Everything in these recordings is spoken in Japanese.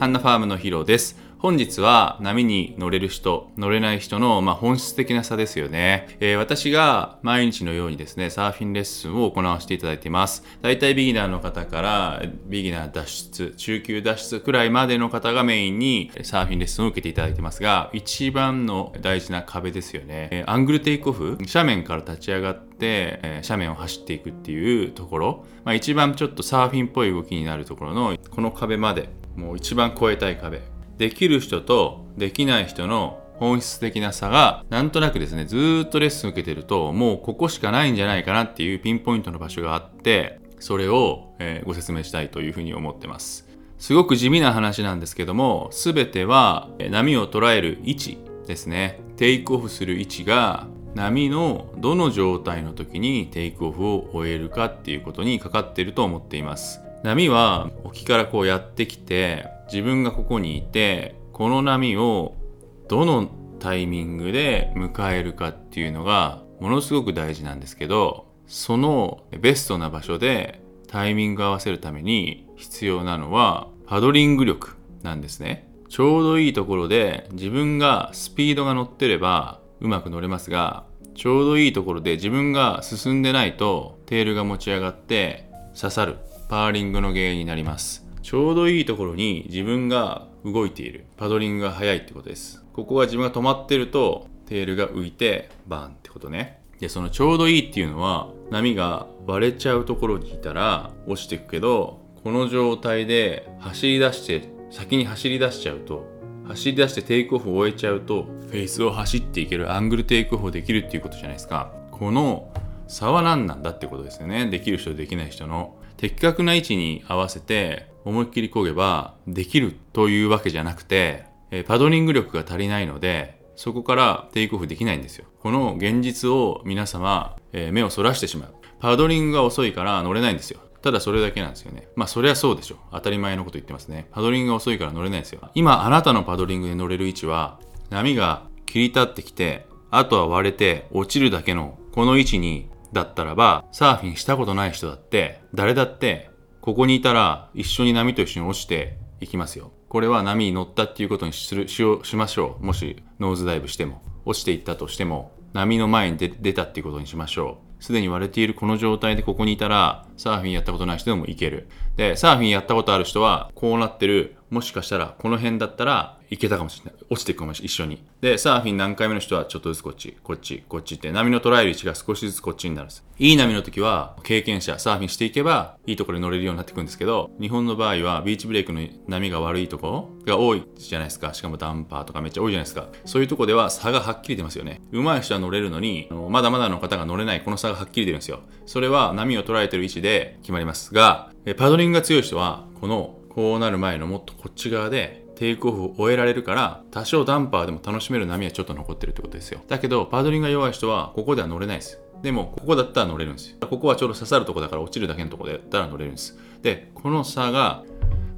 ハンナファームのヒロです。本日は波に乗れる人、乗れない人の、まあ、本質的な差ですよね、えー私が毎日のようにですね、サーフィンレッスンを行わせていただいています。大体ビギナーの方から、ビギナー脱出、中級脱出くらいまでの方がメインにサーフィンレッスンを受けていただいてますが、一番の大事な壁ですよね。えーアングルテイクオフ、斜面から立ち上がって、えー斜面を走っていくっていうところ、まあ、一番ちょっとサーフィンっぽい動きになるところの、この壁まで、もう一番越えたい壁。できる人とできない人の本質的な差がなんとなくですねずっとレッスン受けてるともうここしかないんじゃないかなっていうピンポイントの場所があってそれを、えーご説明したいというふうに思ってます。すごく地味な話なんですけども全ては波を捉える位置ですね。テイクオフする位置が波のどの状態の時にテイクオフを終えるかっていうことにかかっていると思っています。波は沖からこうやってきて自分がここにいてこの波をどのタイミングで迎えるかっていうのがものすごく大事なんですけどそのベストな場所でタイミング合わせるために必要なのはパドリング力なんですね。ちょうどいいところで自分がスピードが乗ってればうまく乗れますがちょうどいいところで自分が進んでないとテールが持ち上がって刺さる。パーリングの原因になります。ちょうどいいところに自分が動いている。パドリングが速いってことです。ここが自分が止まってるとテールが浮いてバーンってことね。でそのちょうどいいっていうのは波が割れちゃうところにいたら落ちていくけどこの状態で走り出して先に走り出しちゃうと走り出してテイクオフを終えちゃうとフェイスを走っていけるアングルテイクオフできるっていうことじゃないですか。この差は何なんだってことですよね。できる人できない人の的確な位置に合わせて思いっきり漕げばできるというわけじゃなくてえパドリング力が足りないのでそこからテイクオフできないんですよこの現実を皆様、えー目をそらしてしまうパドリングが遅いから乗れないんですよただそれだけなんですよね。まあそれはそうでしょ。当たり前のこと言ってますね。パドリングが遅いから乗れないんですよ。今あなたのパドリングで乗れる位置は波が切り立ってきて、あとは割れて落ちるだけのこの位置にだったらば、サーフィンしたことない人だって、誰だって、ここにいたら一緒に波と一緒に落ちていきますよ。これは波に乗ったっていうことにするしようしましょう。もしノーズダイブしても、落ちていったとしても、波の前に出出たっていうことにしましょう。すでに割れているこの状態でここにいたら、サーフィンやったことない人でもいける。で、サーフィンやったことある人は、こうなってる、もしかしたら、この辺だったらいけたかもしれない。落ちていくかもしれない。一緒に。で、サーフィン何回目の人は、ちょっとずつこっち、こっち、こっちって、波の捉える位置が少しずつこっちになるんです。いい波の時は、経験者、サーフィンしていけば、いいところに乗れるようになっていくんですけど、日本の場合は、ビーチブレイクの波が悪いところが多いじゃないですか。しかもダンパーとかめっちゃ多いじゃないですか。そういうとこでは差がはっきり出ますよね。上手い人は乗れるのに、まだまだの方が乗れない、この差がはっきり出るんですよ。それは波を捉えてる位置で決まりますが、パドリングが強い人は、この、こうなる前のもっとこっち側で、テイクオフを終えられるから、多少ダンパーでも楽しめる波はちょっと残ってるってことですよ。だけど、パドリングが弱い人は、ここでは乗れないです。でも、ここだったら乗れるんですよ。ここはちょうど刺さるとこだから落ちるだけのとこでやったら乗れるんです。で、この差が、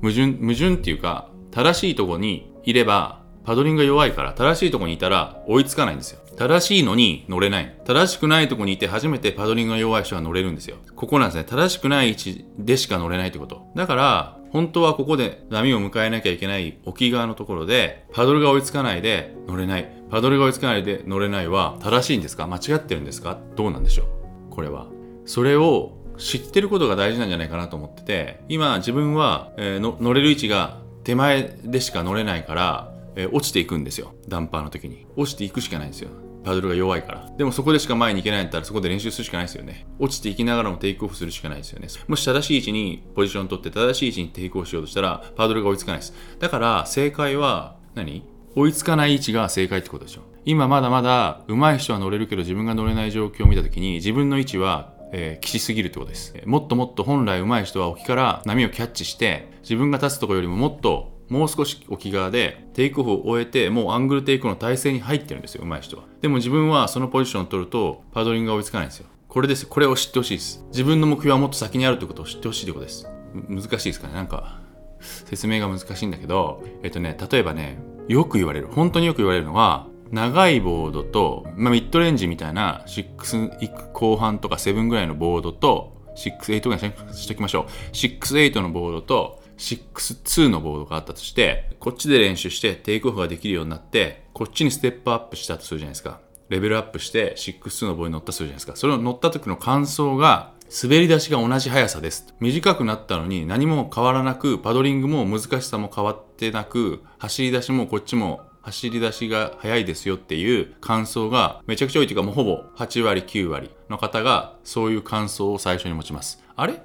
矛盾、矛盾っていうか、正しいとこにいれば、パドリングが弱いから、正しいとこにいたら追いつかないんですよ。正しいのに乗れない。正しくないとこにいて初めてパドリングが弱い人が乗れるんですよ。ここなんですね。正しくない位置でしか乗れないってこと。だから、本当はここで波を迎えなきゃいけない沖側のところで、パドルが追いつかないで乗れない。パドルが追いつかないで乗れないは正しいんですか？間違ってるんですか？どうなんでしょう？これは。それを知ってることが大事なんじゃないかなと思ってて、今自分は、えー乗れる位置が手前でしか乗れないから、えー落ちていくんですよ。ダンパーの時に。落ちていくしかないんですよ。パドルが弱いから。でもそこでしか前に行けないんだったらそこで練習するしかないですよね。落ちていきながらもテイクオフするしかないですよね。もし正しい位置にポジション取って正しい位置にテイクオフしようとしたらパドルが追いつかないです。だから正解は何？追いつかない位置が正解ってことでしょ。今まだまだ上手い人は乗れるけど自分が乗れない状況を見た時に自分の位置はえー、きしすぎるってことです。もっともっと本来上手い人は沖から波をキャッチして、自分が立つとこよりももっと、もう少し沖側でテイクオフを終えて、もうアングルテイクの体勢に入ってるんですよ、上手い人は。でも自分はそのポジションを取ると、パドリングが追いつかないんですよ。これです。これを知ってほしいです。自分の目標はもっと先にあるってことを知ってほしいってことです。難しいですかねなんか、説明が難しいんだけど、えっとね、例えばね、よく言われる、本当によく言われるのは、長いボードと、まあ、ミッドレンジみたいな6いく後半とか7ぐらいのボードと、6、8ぐらいにしときましょう。6、8のボードと、6-2のボードがあったとして、こっちで練習してテイクオフができるようになって、こっちにステップアップしたとするじゃないですか。レベルアップして6-2のボードに乗ったとするじゃないですか。それを乗った時の感想が、滑り出しが同じ速さです。短くなったのに何も変わらなく、パドリングも難しさも変わってなく、走り出しもこっちも走り出しが早いですよっていう感想がめちゃくちゃ多いというかもうほぼ8割9割の方がそういう感想を最初に持ちます。あれ？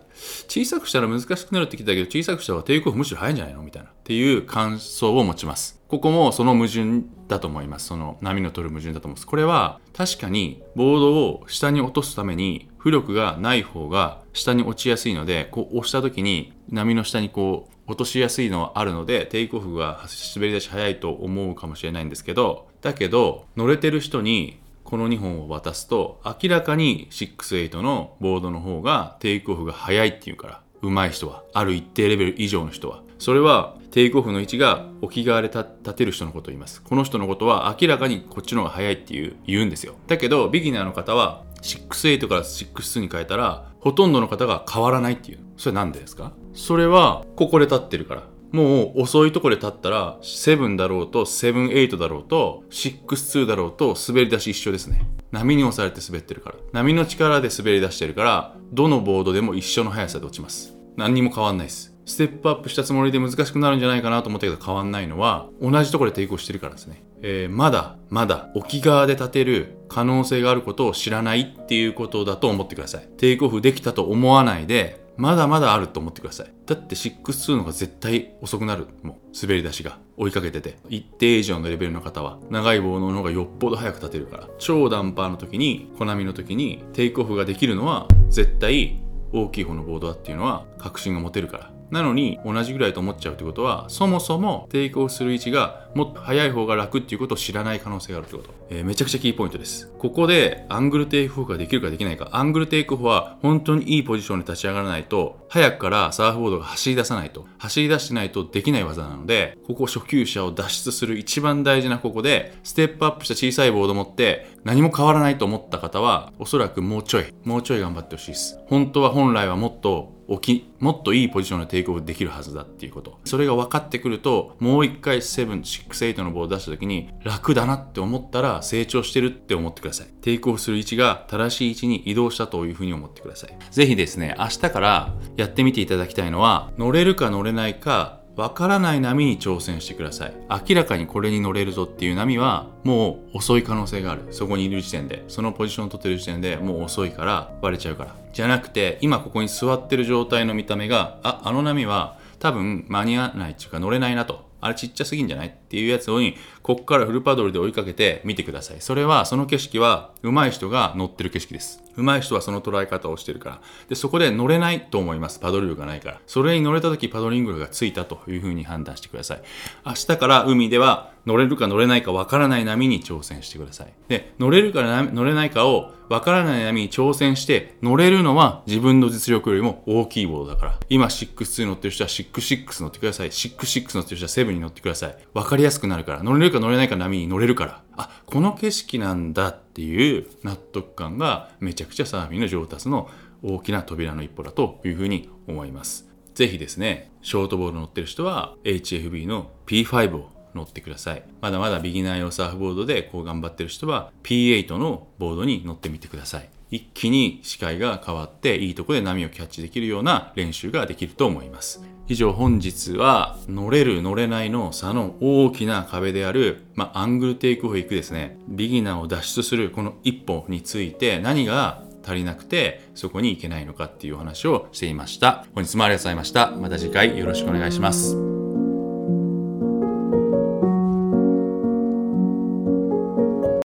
小さくしたら難しくなるって聞いたけど小さくしたらテイクオフむしろ早いんじゃないの？みたいなっていう感想を持ちます。ここもその矛盾だと思います。その波の取る矛盾だと思います。これは確かにボードを下に落とすために浮力がない方が下に落ちやすいのでこう押した時に波の下にこう落としやすいのはあるのでテイクオフが滑り出し早いと思うかもしれないんですけどだけど乗れてる人にこの2本を渡すと明らかに6-8のボードの方がテイクオフが早いっていうから上手い人はある一定レベル以上の人は。それはテイクオフの位置が沖側で立てる人のことを言います。この人のことは明らかにこっちの方が早いっていう言うんですよ。だけどビギナーの方は6-8から6-2に変えたらほとんどの方が変わらないっていう。それなんでですか？それはここで立ってるから。もう遅いとこで立ったら7だろうと78だろうと62だろうと滑り出し一緒ですね。波に押されて滑ってるから。波の力で滑り出してるからどのボードでも一緒の速さで落ちます。何にも変わんないです。ステップアップしたつもりで難しくなるんじゃないかなと思ったけど変わんないのは同じところで抵抗してるからですね。えー、まだまだ沖側で立てる可能性があることを知らないっていうことだと思ってください。テイクオフできたと思わないでまだまだあると思ってください。だって6-2の方が絶対遅くなる。もう、滑り出しが追いかけてて。一定以上のレベルの方は、長い棒の方がよっぽど早く立てるから。超ダンパーの時に、コナミの時に、テイクオフができるのは、絶対大きい方のボードだっていうのは、確信が持てるから。なのに同じぐらいと思っちゃうってことはそもそもテイクオフする位置がもっと速い方が楽っていうことを知らない可能性があるってこと、えー、めちゃくちゃキーポイントです。ここでアングルテイクオフができるかできないか。アングルテイクオフは本当にいいポジションに立ち上がらないと早くからサーフボードが走り出さないと。走り出してないとできない技なのでここ初級者を脱出する一番大事なここでステップアップした小さいボードを持って何も変わらないと思った方はおそらくもうちょいもうちょい頑張ってほしいです。本当は本来はもっと置き、もっといいポジションでテイクオフできるはずだっていうこと。それが分かってくると、もう一回7、6、8のボールを出した時に楽だなって思ったら成長してるって思ってください。テイクオフする位置が正しい位置に移動したというふうに思ってください。ぜひですね、明日からやってみていただきたいのは、乗れるか乗れないかわからない波に挑戦してください。明らかにこれに乗れるぞっていう波はもう遅い可能性がある。そこにいる時点で、そのポジションを取ってる時点でもう遅いから割れちゃうから。じゃなくて、今ここに座ってる状態の見た目が、あ、あの波は多分間に合わないっていうか乗れないなと。あれちっちゃすぎんじゃない？っていうやつをに、こっからフルパドルで追いかけて見てください。それは、その景色は、上手い人が乗ってる景色です。上手い人はその捉え方をしてるから。で、そこで乗れないと思います。パドル力がないから。それに乗れた時、パドリングがついたというふうに判断してください。明日から海では、乗れるか乗れないかわからない波に挑戦してください。で、乗れるか乗れないかをわからない波に挑戦して乗れるのは自分の実力よりも大きいボードだから。今6-2乗ってる人は6-6乗ってください。6-6乗ってる人は7に乗ってください。わかりやすくなるから。乗れるか乗れないか波に乗れるから。あ、この景色なんだっていう納得感がめちゃくちゃサーフィンの上達の大きな扉の一歩だというふうに思います。ぜひですね、ショートボール乗ってる人は HFB の P5 を乗ってください。まだまだビギナー用サーフボードでこう頑張ってる人は P8 のボードに乗ってみてください。一気に視界が変わっていいとこで波をキャッチできるような練習ができると思います。以上本日は乗れる乗れないの差の大きな壁である、まあ、アングルテイクオフ行くですね、ビギナーを脱出するこの一歩について何が足りなくてそこに行けないのかっていうお話をしていました。本日もありがとうございました。また次回よろしくお願いします。